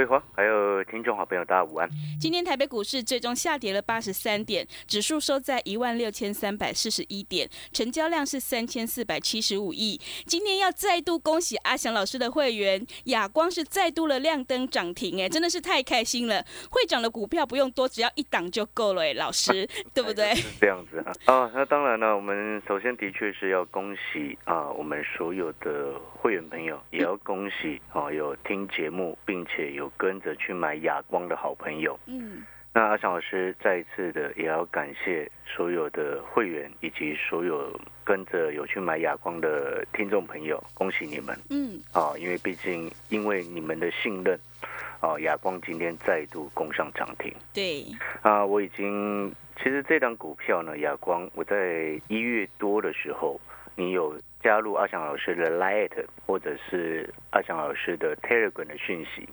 桂花，还有听众好朋友，大家午安。今天台北股市最终下跌了八十三点，指数收在一万六千三百四十一点，成交量是三千四百七十五亿。今天要再度恭喜阿翔老师的会员亚光是再度了亮灯涨停，哎，真的是太开心了。会涨的股票不用多，只要一档就够了，哎，老师，对不对？是这样子啊。啊，那当然了，我们首先的确是要恭喜啊，我们所有的会员朋友，也要恭喜啊，有听节目并且有。有跟着去买哑光的好朋友，嗯，那阿翔老师再一次的也要感谢所有的会员以及所有跟着有去买哑光的听众朋友，恭喜你们，嗯，啊，因为毕竟因为你们的信任，啊，哑光今天再度攻上涨停，对，啊，我已经其实这张股票呢，哑光我在一月多的时候，你有加入阿翔老师的 Light 或者是阿翔老师的 Telegram 的讯息。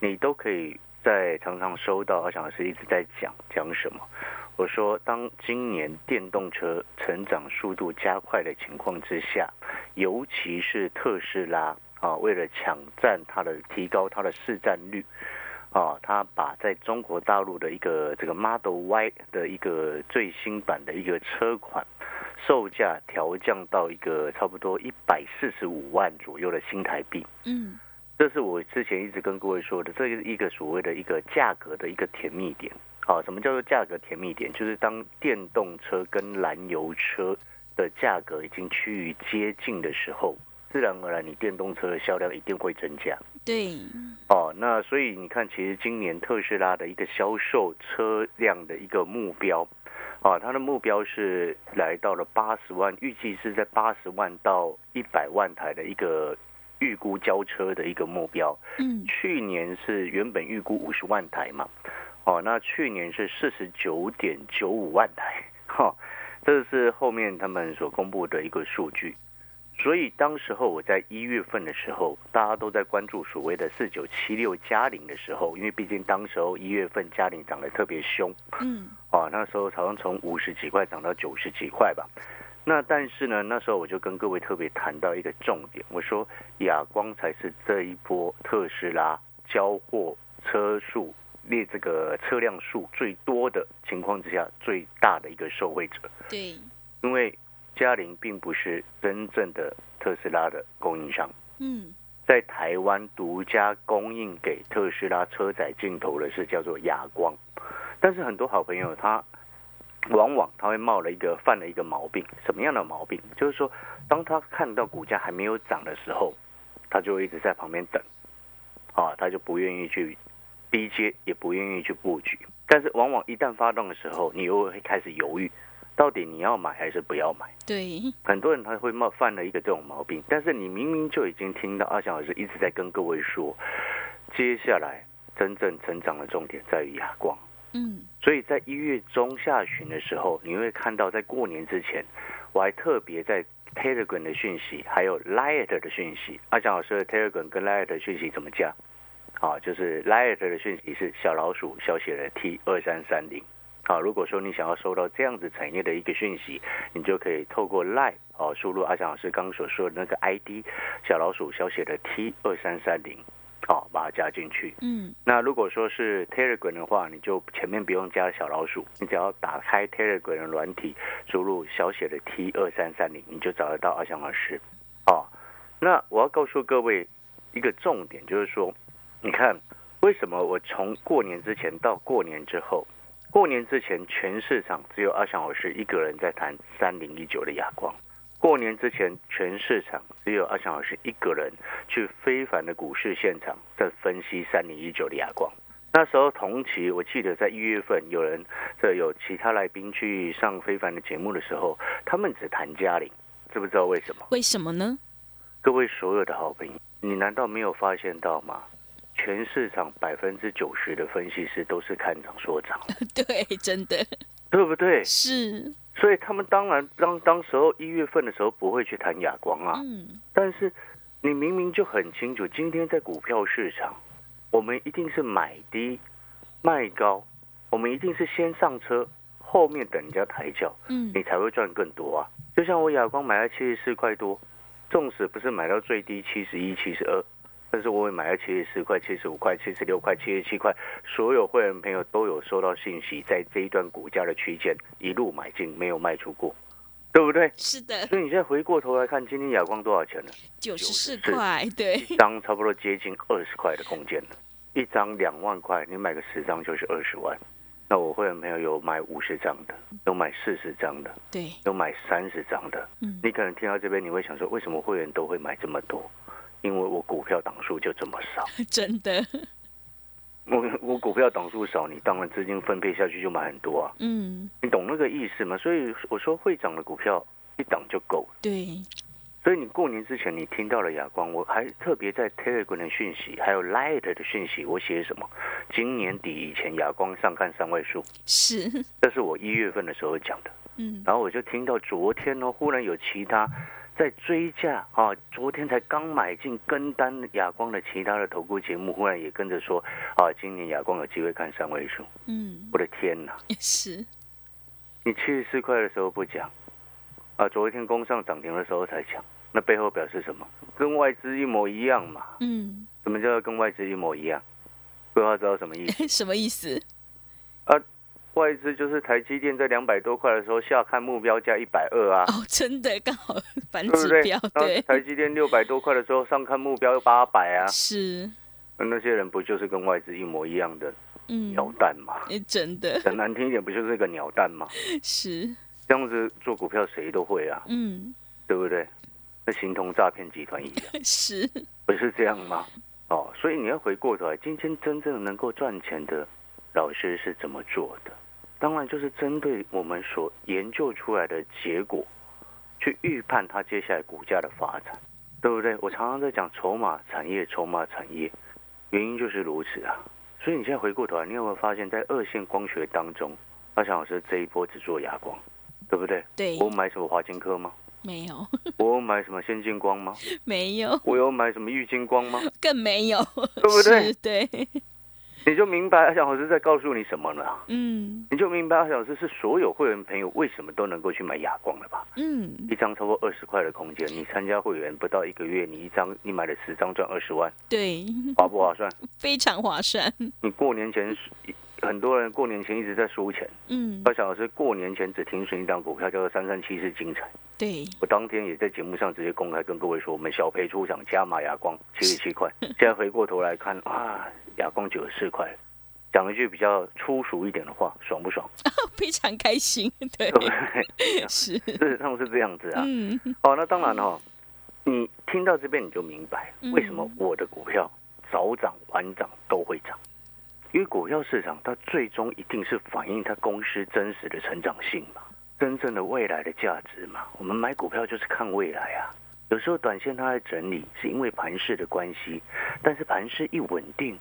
你都可以在常常收到阿翔老师一直在讲讲什么。我说，当今年电动车成长速度加快的情况之下，尤其是特斯拉啊，为了抢占它的提高它的市占率啊，它把在中国大陆的一个这个 Model Y 的一个最新版的一个车款售价调降到一个差不多一百四十五万左右的新台币。嗯。这是我之前一直跟各位说的，这是一个所谓的一个价格的一个甜蜜点。啊，什么叫做价格甜蜜点？就是当电动车跟燃油车的价格已经趋于接近的时候，自然而然你电动车的销量一定会增加。对。哦，那所以你看，其实今年特斯拉的一个销售车辆的一个目标，啊，它的目标是来到了八十万，预计是在八十万到一百万台的一个。预估交车的一个目标，嗯，去年是原本预估五十万台嘛，哦，那去年是四十九点九五万台，哈，这是后面他们所公布的一个数据，所以当时候我在一月份的时候，大家都在关注所谓的四九七六嘉陵的时候，因为毕竟当时候一月份嘉陵涨得特别凶，嗯，啊，那时候好像从五十几块涨到九十几块吧。那但是呢，那时候我就跟各位特别谈到一个重点，我说亚光才是这一波特斯拉交货车数列这个车辆数最多的情况之下最大的一个受惠者。对，因为嘉陵并不是真正的特斯拉的供应商。嗯，在台湾独家供应给特斯拉车载镜头的是叫做亚光，但是很多好朋友他。往往他会冒了一个犯了一个毛病，什么样的毛病？就是说，当他看到股价还没有涨的时候，他就一直在旁边等，啊，他就不愿意去低接，也不愿意去布局。但是往往一旦发动的时候，你又会开始犹豫，到底你要买还是不要买？对，很多人他会冒犯了一个这种毛病。但是你明明就已经听到阿翔老师一直在跟各位说，接下来真正成长的重点在于哑光。嗯，所以在一月中下旬的时候，你会看到在过年之前，我还特别在 Telegram 的讯息，还有 Light 的讯息。阿翔老师的 Telegram 跟 Light 的讯息怎么加？啊，就是 Light 的讯息是小老鼠小写的 T 二三三零。好，如果说你想要收到这样子产业的一个讯息，你就可以透过 Light 哦，输入阿翔老师刚刚所说的那个 ID 小老鼠小写的 T 二三三零。哦，把它加进去。嗯，那如果说是 Telegram 的话，你就前面不用加小老鼠，你只要打开 Telegram 的软体，输入小写的 T 二三三零，你就找得到阿翔老师。哦，那我要告诉各位一个重点，就是说，你看为什么我从过年之前到过年之后，过年之前全市场只有阿翔老师一个人在谈三零一九的哑光。过年之前，全市场只有阿翔老师一个人去非凡的股市现场，在分析三零一九的哑光。那时候同期，我记得在一月份，有人这有其他来宾去上非凡的节目的时候，他们只谈嘉玲，知不知道为什么？为什么呢？各位所有的好朋友，你难道没有发现到吗？全市场百分之九十的分析师都是看涨说涨，对，真的，对不对？是，所以他们当然当当时候一月份的时候不会去谈哑光啊，嗯，但是你明明就很清楚，今天在股票市场。我们一定是买低卖高，我们一定是先上车，后面等人家抬轿，嗯，你才会赚更多啊。就像我哑光买了七十四块多，纵使不是买到最低七十一、七十二，但是我也买了七十四块、七十五块、七十六块、七十七块，所有会员朋友都有收到信息，在这一段股价的区间一路买进，没有卖出过，对不对？是的。所以你现在回过头来看，今天亚光多少钱呢？九十四块，对，一张差不多接近二十块的空间了。一张两万块，你买个十张就是二十万。那我会员朋友有买五十张的，有买四十张的，对，有买三十张的。嗯，你可能听到这边，你会想说，为什么会员都会买这么多？因为我股票档数就这么少。真的，我我股票档数少，你当然资金分配下去就买很多啊。嗯，你懂那个意思吗？所以我说会涨的股票一档就够。对。所以你过年之前你听到了哑光，我还特别在 Telegram 的讯息，还有 Light 的讯息，我写什么？今年底以前哑光上看三位数，是，这是我一月份的时候讲的。嗯，然后我就听到昨天呢，忽然有其他在追价啊，昨天才刚买进跟单亚光的其他的投顾节目，忽然也跟着说啊，今年亚光有机会看三位数。嗯，我的天哪！是，你七十四块的时候不讲。啊，昨天攻上涨停的时候才讲，那背后表示什么？跟外资一模一样嘛。嗯。什么叫跟外资一模一样？不知道知道什么意思？什么意思？啊，外资就是台积电在两百多块的时候下看目标价一百二啊。哦，真的刚好反指标对。台积电六百多块的时候上看目标八百啊。是。那那些人不就是跟外资一模一样的鸟蛋吗？真的。讲难听一点，不就是个鸟蛋吗？是。这样子做股票谁都会啊，嗯，对不对？那形同诈骗集团一样，是，不是这样吗？哦，所以你要回过头来，今天真正能够赚钱的老师是怎么做的？当然就是针对我们所研究出来的结果，去预判它接下来股价的发展，对不对？我常常在讲筹码产业，筹码产业，原因就是如此啊。所以你现在回过头来，你有没有发现，在二线光学当中，阿翔老师这一波只做哑光。对不对？对，我买什么华金科吗？没有。我有买什么先进光吗？没有。我有买什么玉金光吗？更没有。对不对？对。你就明白阿小老师在告诉你什么了？嗯。你就明白阿小老师是所有会员朋友为什么都能够去买哑光了吧？嗯。一张超过二十块的空间，你参加会员不到一个月，你一张你买了十张赚二十万。对。划不划算？非常划算。你过年前。很多人过年前一直在输钱。嗯，二小老师过年前只停损一档股票，叫做三三七四精彩。对，我当天也在节目上直接公开跟各位说，我们小赔出场加码哑光 七十七块。现在回过头来看啊，哑光九十四块，讲一句比较粗俗一点的话，爽不爽？非常开心，对，是，事实上是这样子啊。嗯，哦，那当然哈，你听到这边你就明白为什么我的股票早涨晚涨都会涨。因为股票市场，它最终一定是反映它公司真实的成长性嘛，真正的未来的价值嘛。我们买股票就是看未来啊。有时候短线它在整理，是因为盘势的关系，但是盘势一稳定，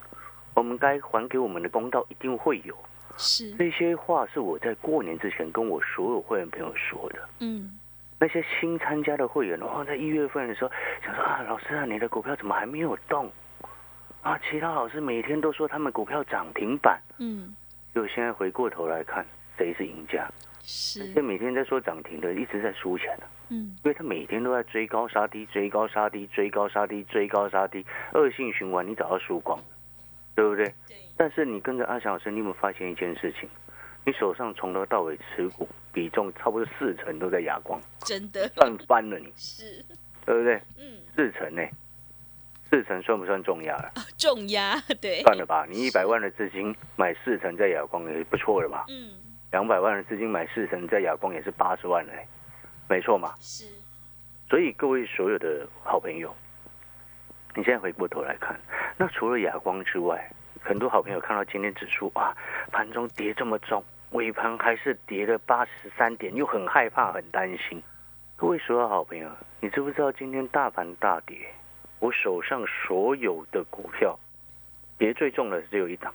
我们该还给我们的公道一定会有。是这些话是我在过年之前跟我所有会员朋友说的。嗯，那些新参加的会员，的话，在一月份的时候想说啊，老师啊，你的股票怎么还没有动？啊！其他老师每天都说他们股票涨停板，嗯，就现在回过头来看，谁是赢家？是那些每天在说涨停的，一直在输钱的，嗯，因为他每天都在追高杀低，追高杀低，追高杀低，追高杀低，恶性循环，你早要输光，对不对？对。但是你跟着阿翔老师，你有没有发现一件事情？你手上从头到尾持股比重差不多四成都在哑光，真的赚翻了你，是，对不对？嗯，四成呢。四成算不算重压了？重压，对，算了吧。你一百万的资金买四成在亚光也不错了吧？嗯，两百万的资金买四成在亚光也是八十万嘞，没错嘛。是。所以各位所有的好朋友，你现在回过头来看，那除了亚光之外，很多好朋友看到今天指数啊，盘中跌这么重，尾盘还是跌了八十三点，又很害怕、很担心。各位所有好朋友，你知不知道今天大盘大跌？我手上所有的股票跌最重的只有一档，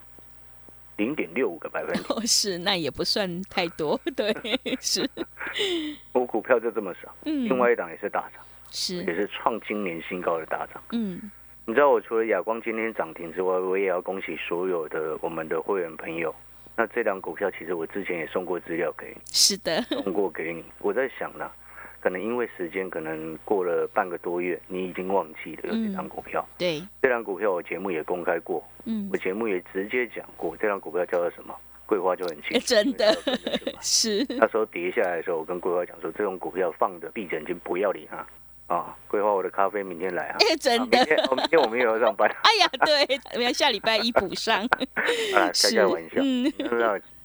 零点六五个百分点。哦，是，那也不算太多，对，是。我股票就这么少，嗯，另外一档也是大涨，是，也是创今年新高的大涨，嗯。你知道我除了亚光今天涨停之外，我也要恭喜所有的我们的会员朋友。那这档股票其实我之前也送过资料给你，是的，送过给你。我在想呢，可能因为时间可能过了半个多月，你已经忘记了有这张股票。对，这张股票我节目也公开过，嗯，我节目也直接讲过，这张股票叫做什么？桂花就很清楚，真的 是。那时候跌下来的时候，我跟桂花讲说，这种股票放着闭着眼睛不要理它。啊，规划我的咖啡明天来啊！真的，明天我明天我们也要上班。哎呀，对，我们要下礼拜一补上。啊，开开玩笑，嗯，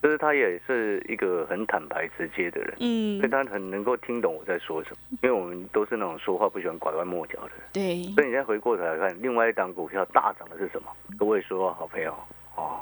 就是他也是一个很坦白直接的人，嗯，所以他很能够听懂我在说什么，因为我们都是那种说话不喜欢拐弯抹角的人。对，所以你再回过头来看，另外一档股票大涨的是什么？各位说，好朋友，哦，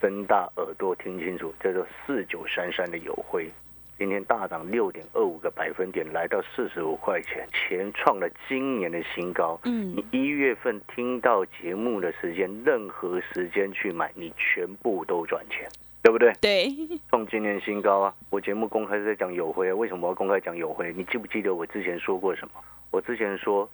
睁大耳朵听清楚，叫做四九三三的友辉。今天大涨六点二五个百分点，来到四十五块钱，前创了今年的新高。嗯，你一月份听到节目的时间，任何时间去买，你全部都赚钱，对不对？对，创今年新高啊！我节目公开在讲友辉，为什么要公开讲友辉？你记不记得我之前说过什么？我之前说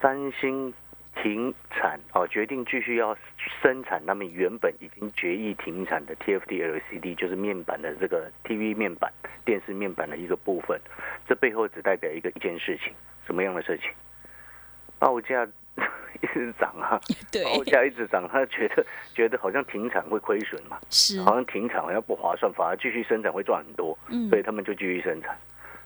三星。停产哦，决定继续要生产。那么原本已经决议停产的 TFT LCD，就是面板的这个 TV 面板、电视面板的一个部分。这背后只代表一个一件事情，什么样的事情？报价一直涨啊，对报价一直涨，他觉得觉得好像停产会亏损嘛，是，好像停产好像不划算，反而继续生产会赚很多，嗯，所以他们就继续生产。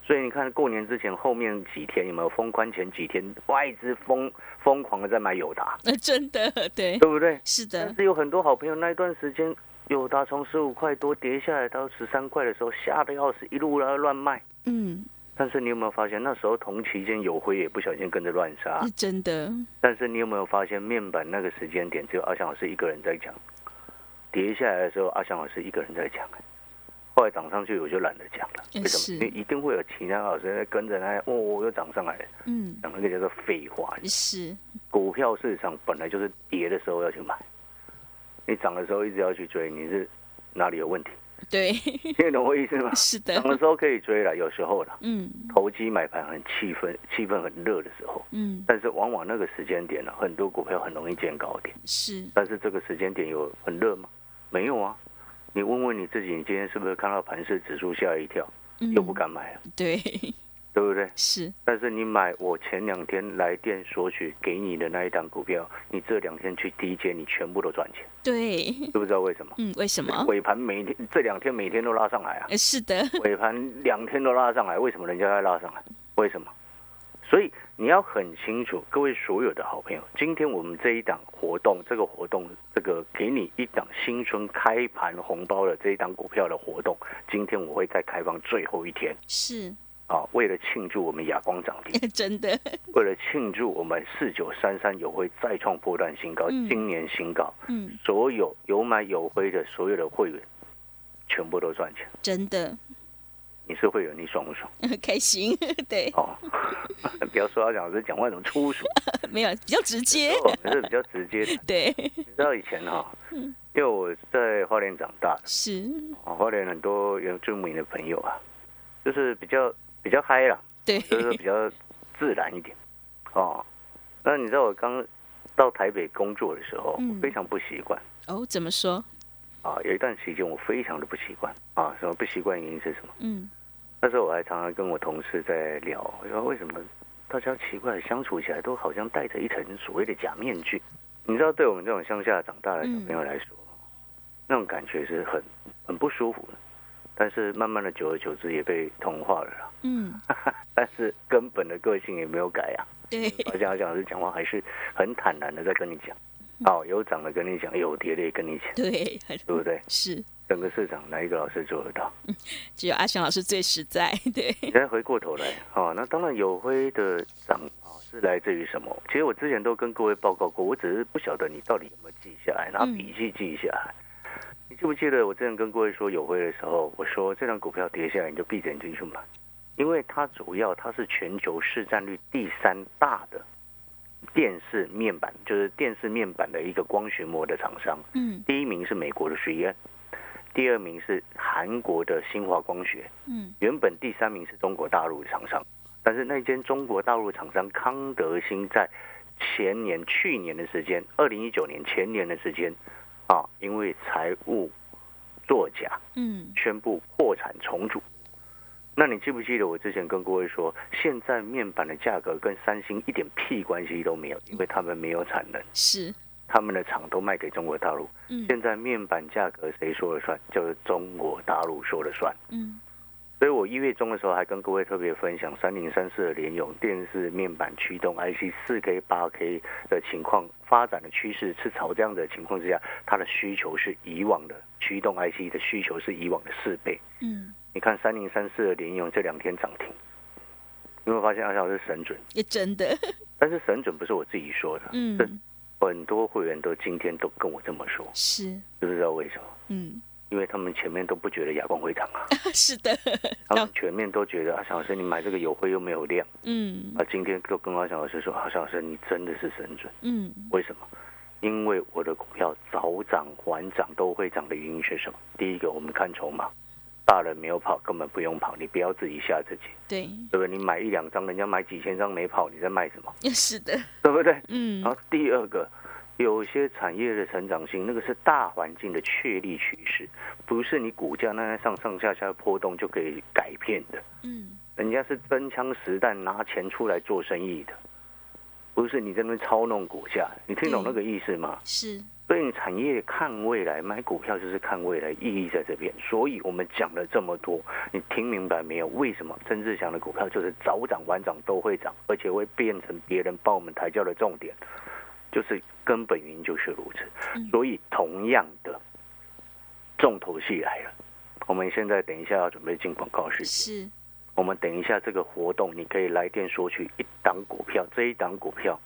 所以你看，过年之前后面几天有没有封关前几天，外资疯疯狂的在买友达？那 真的对，对不对？是的。但是有很多好朋友那一段时间，友达从十五块多跌下来到十三块的时候，吓得要死，一路来乱卖。嗯。但是你有没有发现，那时候同期间有辉也不小心跟着乱杀？是真的。但是你有没有发现，面板那个时间点只有阿翔老师一个人在讲，跌下来的时候，阿翔老师一个人在讲。后来涨上去，我就懒得讲了。为什么？因为一定会有其他老师跟着他，哦，又涨上来了。嗯，讲那个叫做废话。是，股票市场本来就是跌的时候要去买，你涨的时候一直要去追，你是哪里有问题？对，听懂我意思吗？是的，什么时候可以追了，有时候了。嗯，投机买盘很气氛，气氛很热的时候。嗯，但是往往那个时间点呢，很多股票很容易见高点。是，但是这个时间点有很热吗？没有啊。你问问你自己，你今天是不是看到盘市指数吓一跳，又不敢买了？对，对不对？是。但是你买我前两天来电索取给你的那一档股票，你这两天去低接，你全部都赚钱。对，知不知道为什么？嗯，为什么？尾盘每天这两天每天都拉上来啊？是的。尾盘两天都拉上来，为什么人家要拉上来？为什么？所以你要很清楚，各位所有的好朋友，今天我们这一档活动，这个活动，这个给你一档新春开盘红包的这一档股票的活动，今天我会再开放最后一天。是啊，为了庆祝我们亚光涨停，真的，为了庆祝我们四九三三有会再创破断新高，今年新高，嗯，所有有买有回的所有的会员，全部都赚钱，真的。你是会员，你爽不爽？开心，对。哦，不要说他讲是讲话那么粗俗，没有，比较直接，是比较直接。的。对，你知道以前哈，因为我在花莲长大，是。啊，花莲很多原住民的朋友啊，就是比较比较嗨了，对，就是比较自然一点。哦，那你知道我刚到台北工作的时候，非常不习惯。哦，怎么说？啊，有一段时间我非常的不习惯啊，什么不习惯原因是什么？嗯，那时候我还常常跟我同事在聊，我说为什么大家奇怪相处起来都好像戴着一层所谓的假面具？你知道，对我们这种乡下长大的小朋友来说，那种感觉是很很不舒服的。但是慢慢的，久而久之也被同化了啦。嗯，但是根本的个性也没有改啊。对，而且讲师讲话还是很坦然的在跟你讲。哦，有涨的跟你讲，有跌的也跟你讲，对，对不对？是。整个市场哪一个老师做得到？只有阿翔老师最实在。对，你再回过头来，哦，那当然有辉的涨啊，是来自于什么？其实我之前都跟各位报告过，我只是不晓得你到底有没有记下来，拿笔记记下来。你记不记得我之前跟各位说有会的时候，我说这张股票跌下来你就闭着眼睛去买，因为它主要它是全球市占率第三大的电视面板，就是电视面板的一个光学膜的厂商。嗯，第一名是美国的水燕。第二名是韩国的新华光学，嗯，原本第三名是中国大陆的厂商，但是那间中国大陆厂商康德新在前年、去年的时间，二零一九年前年的时间，啊，因为财务作假，嗯，宣布破产重组。那你记不记得我之前跟各位说，现在面板的价格跟三星一点屁关系都没有，因为他们没有产能。是。他们的厂都卖给中国大陆，现在面板价格谁说了算？就是中国大陆说了算。嗯，所以我一月中的时候还跟各位特别分享三零三四的联用电视面板驱动 IC 四 K 八 K 的情况发展的趋势是朝这样的情况之下，它的需求是以往的驱动 IC 的需求是以往的四倍。嗯，你看三零三四的联用这两天涨停，有没有发现阿小是神准？也真的，但是神准不是我自己说的，嗯。很多会员都今天都跟我这么说，是知不知道为什么？嗯，因为他们前面都不觉得亚光会涨啊，是的，他们全面都觉得阿翔老师你买这个有灰又没有量，嗯，啊，今天就跟阿翔老师说，阿翔老师你真的是神准，嗯，为什么？因为我的股票早涨晚涨都会涨的原因是什么？第一个，我们看筹码。大人没有跑，根本不用跑，你不要自己吓自己。对，对不对？你买一两张，人家买几千张没跑，你在卖什么？是的，对不对？嗯。然后第二个，有些产业的成长性，那个是大环境的确立趋势，不是你股价那上上下下的波动就可以改变的。嗯。人家是真枪实弹拿钱出来做生意的，不是你在那操弄股价。你听懂那个意思吗？是。所以产业看未来，买股票就是看未来，意义在这边。所以我们讲了这么多，你听明白没有？为什么曾志祥的股票就是早涨晚涨都会涨，而且会变成别人帮我们抬轿的重点？就是根本原因就是如此。所以同样的重头戏来了，我们现在等一下要准备进广告时间。是，我们等一下这个活动，你可以来电索取一档股票。这一档股票，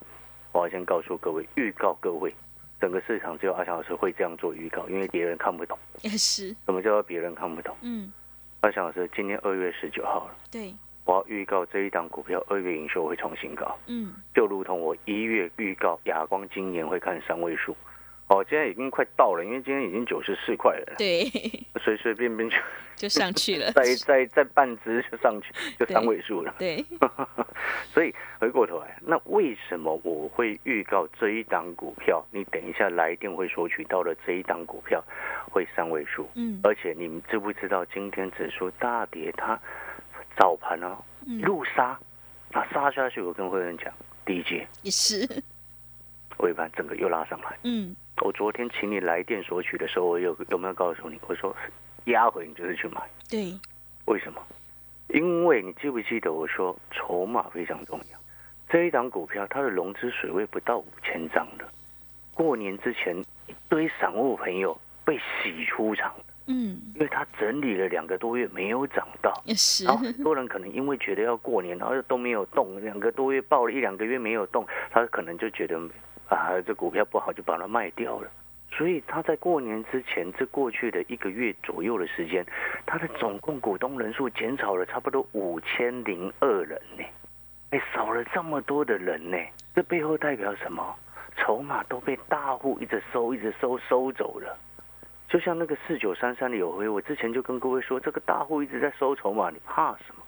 我要先告诉各位，预告各位。整个市场只有阿翔老师会这样做预告，因为别人看不懂。也 是。什么叫做别人看不懂？嗯。阿翔老师，今天二月十九号了。对。我要预告这一档股票二月营收会创新高。嗯。就如同我一月预告亚光今年会看三位数。哦，今天已经快到了，因为今天已经九十四块了。对，随随便便就 就上去了，再再再半只就上去，就三位数了。对，所以回过头来，那为什么我会预告这一档股票？你等一下来电会索取到了这一档股票会三位数。嗯，而且你们知不知道今天指数大跌，它早盘啊一路杀，啊杀下去，我跟会员讲，第一节也是，尾盘整个又拉上来。嗯。我昨天请你来电索取的时候，我有有没有告诉你？我说压回你就是去买。对，为什么？因为你记不记得我说筹码非常重要。这一档股票它的融资水位不到五千张的，过年之前一堆散户朋友被洗出场。嗯，因为它整理了两个多月没有涨到，然后很多人可能因为觉得要过年，然后都没有动，两个多月报了一两个月没有动，他可能就觉得。啊，这股票不好就把它卖掉了，所以他在过年之前，这过去的一个月左右的时间，他的总共股东人数减少了差不多五千零二人呢，哎，少了这么多的人呢，这背后代表什么？筹码都被大户一直收，一直收，收走了。就像那个四九三三的有回，我之前就跟各位说，这个大户一直在收筹码，你怕什么？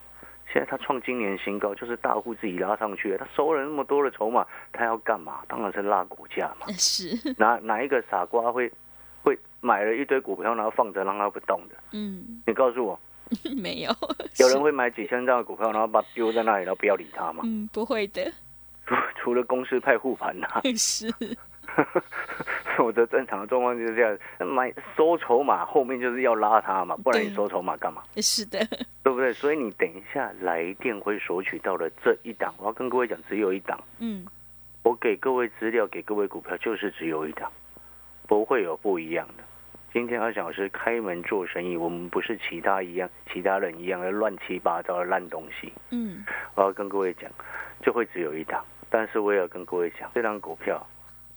现在他创今年新高，就是大户自己拉上去他收了那么多的筹码，他要干嘛？当然是拉股价嘛。是。哪哪一个傻瓜会会买了一堆股票，然后放着让它不动的？嗯。你告诉我。没有。有人会买几千张的股票，然后把丢在那里，然后不要理它吗？嗯，不会的。除除了公司派护盘呐。是。我的正常的状况就是这样，买收筹码后面就是要拉它嘛，不然你收筹码干嘛？是的，对不对？所以你等一下来电会索取到的这一档，我要跟各位讲，只有一档。嗯，我给各位资料，给各位股票，就是只有一档，不会有不一样的。今天阿翔老师开门做生意，我们不是其他一样，其他人一样的乱七八糟的烂东西。嗯，我要跟各位讲，就会只有一档。但是我也要跟各位讲，这张股票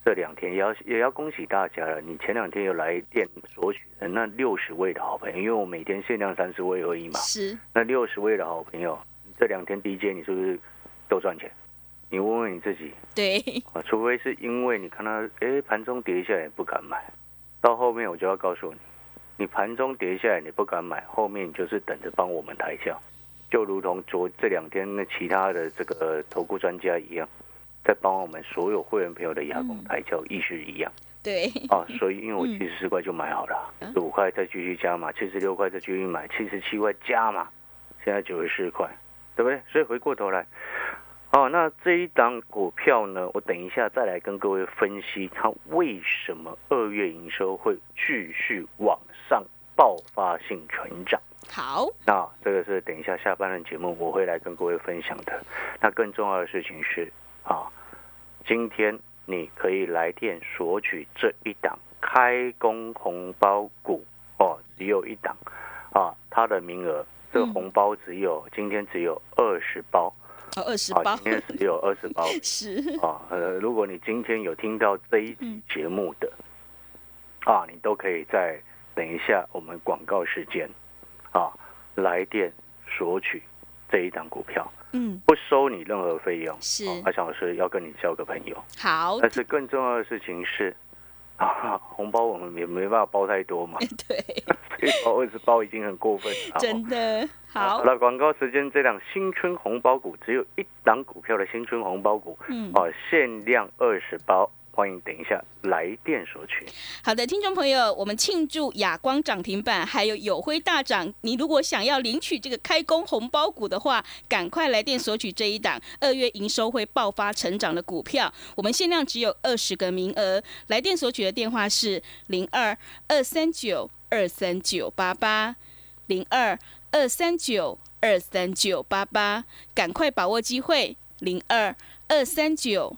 这两天也要也要恭喜大家了。你前两天有来电索取的那六十位的好朋友，因为我每天限量三十位而已嘛。是。那六十位的好朋友，这两天 DJ 你是不是都赚钱？你问问你自己。对。啊，除非是因为你看到哎盘中跌下来不敢买，到后面我就要告诉你，你盘中跌下来你不敢买，后面你就是等着帮我们抬轿，就如同昨这两天那其他的这个投顾专家一样。在帮我们所有会员朋友的牙工抬轿意识一样，对哦，所以因为我七十四块就买好了，十五块再继续加嘛，七十六块再继续买，七十七块加嘛，现在九十四块，对不对？所以回过头来，哦，那这一档股票呢，我等一下再来跟各位分析它为什么二月营收会继续往上爆发性成长。好，那这个是等一下下半段节目我会来跟各位分享的。那更重要的事情是。啊，今天你可以来电索取这一档开工红包股哦，只有一档啊，它的名额这个红包只有今天只有二十包，哦，二十包，今天只有二十包，是。啊，呃，如果你今天有听到这一集节目的啊，你都可以在等一下我们广告时间啊来电索取这一档股票。嗯，不收你任何费用。是，阿强老师要跟你交个朋友。好，但是更重要的事情是，啊，红包我们也没办法包太多嘛。对，所以包二十包已经很过分。真的好。好了，广告时间，这档新春红包股只有一档股票的新春红包股，嗯，哦，限量二十包。欢迎等一下来电索取。好的，听众朋友，我们庆祝亚光涨停板，还有友辉大涨。你如果想要领取这个开工红包股的话，赶快来电索取这一档二月营收会爆发成长的股票。我们限量只有二十个名额，来电索取的电话是零二二三九二三九八八零二二三九二三九八八，赶快把握机会零二二三九。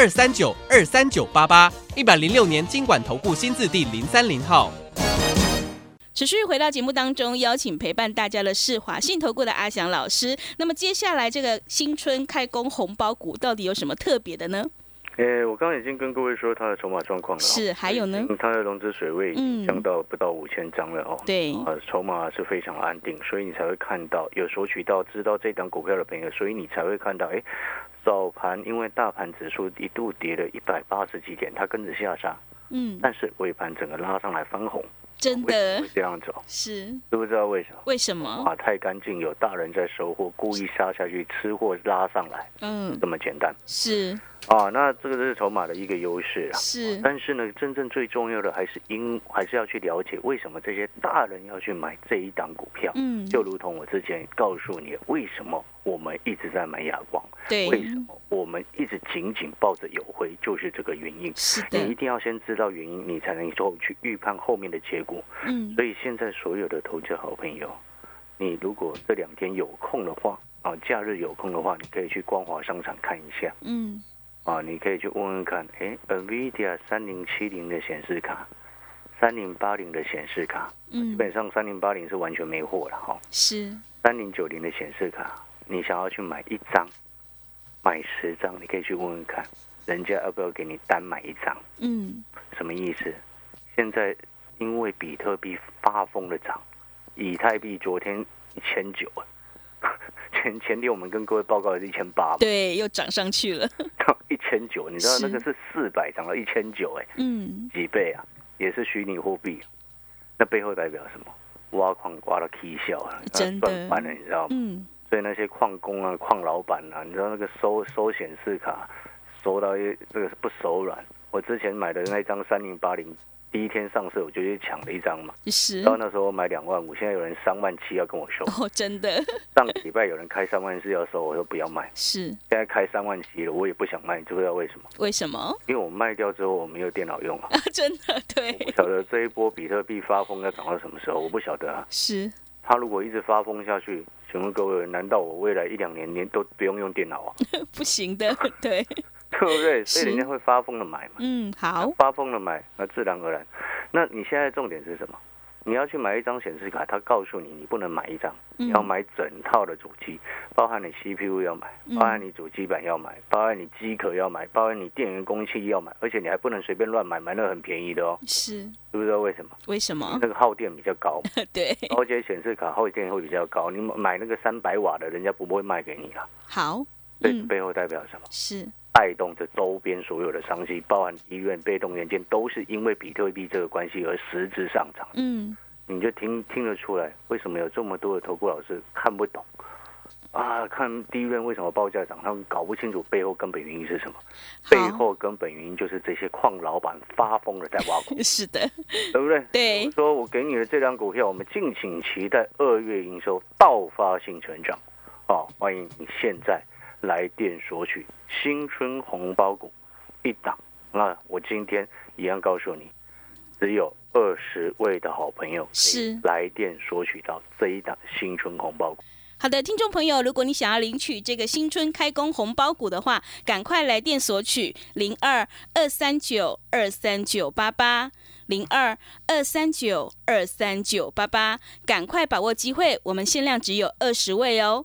二三九二三九八八一百零六年经管投顾新字第零三零号。持续回到节目当中，邀请陪伴大家的是华信投顾的阿翔老师。那么接下来这个新春开工红包股到底有什么特别的呢？诶，我刚刚已经跟各位说它的筹码状况了。是，还有呢？它的融资水位降到不到五千张了哦。对，呃，筹码是非常安定，所以你才会看到有索取到知道这档股票的朋友，所以你才会看到，哎。早盘因为大盘指数一度跌了一百八十几点，它跟着下杀，嗯，但是尾盘整个拉上来翻红，真的这样走是知不知道为什么？为什么？啊，太干净，有大人在收货，故意杀下去，吃货拉上来，嗯，这么简单是。啊，那这个是筹码的一个优势啊。是，但是呢，真正最重要的还是因，还是要去了解为什么这些大人要去买这一档股票。嗯，就如同我之前告诉你，为什么我们一直在买亚光，对，为什么我们一直紧紧抱着友辉，就是这个原因。是的，你一定要先知道原因，你才能够去预判后面的结果。嗯，所以现在所有的投资好朋友，你如果这两天有空的话，啊，假日有空的话，你可以去光华商场看一下。嗯。啊，你可以去问问看，哎，NVIDIA 三零七零的显示卡，三零八零的显示卡，嗯，基本上三零八零是完全没货了哈。是。三零九零的显示卡，你想要去买一张，买十张，你可以去问问看，人家要不要给你单买一张？嗯。什么意思？现在因为比特币发疯的涨，以太币昨天一千九。前前天我们跟各位报告是一千八，对，又涨上去了，到 一千九，你知道那个是四百涨到一千九，哎，嗯，几倍啊？也是虚拟货币，那背后代表什么？挖矿挖到 K 笑了，真赚翻了，你知道吗？嗯，所以那些矿工啊、矿老板啊，你知道那个收收显示卡收到一这个是不手软。我之前买的那张三零八零第一天上市我就去抢了一张嘛，是。然后那时候我买两万五，现在有人三万七要跟我收。哦，真的。上个礼拜有人开三万四要收，我说不要卖。是。现在开三万七了，我也不想卖，你知不知道为什么？为什么？因为我卖掉之后我没有电脑用啊。真的，对。我不晓得这一波比特币发疯要涨到什么时候，我不晓得啊。是。他如果一直发疯下去，请问各位，难道我未来一两年年都不用用电脑啊？不行的，对。对不对？所以人家会发疯的买嘛。嗯，好。发疯的买，那自然而然。那你现在重点是什么？你要去买一张显示卡，他告诉你你不能买一张，你要买整套的主机，包含你 CPU 要买，包含你主机板要买，包含你机壳要买，包含你电源供器要买，而且你还不能随便乱买，买那很便宜的哦。是。知不知道为什么？为什么？那个耗电比较高。对。而且显示卡耗电会比较高，你买那个三百瓦的，人家不会卖给你了。好。这背后代表什么？是。带动着周边所有的商机，包含医院、被动元件，都是因为比特币这个关系而实质上涨。嗯，你就听听得出来，为什么有这么多的投顾老师看不懂啊？看第一院为什么报价涨，他们搞不清楚背后根本原因是什么？背后根本原因就是这些矿老板发疯了在挖股。是的，对不对？对。说我给你的这张股票，我们敬请期待二月营收爆发性成长。哦，欢迎你现在。来电索取新春红包股一档，那我今天一样告诉你，只有二十位的好朋友是来电索取到这一档新春红包股。好的，听众朋友，如果你想要领取这个新春开工红包股的话，赶快来电索取零二二三九二三九八八零二二三九二三九八八，赶快把握机会，我们限量只有二十位哦。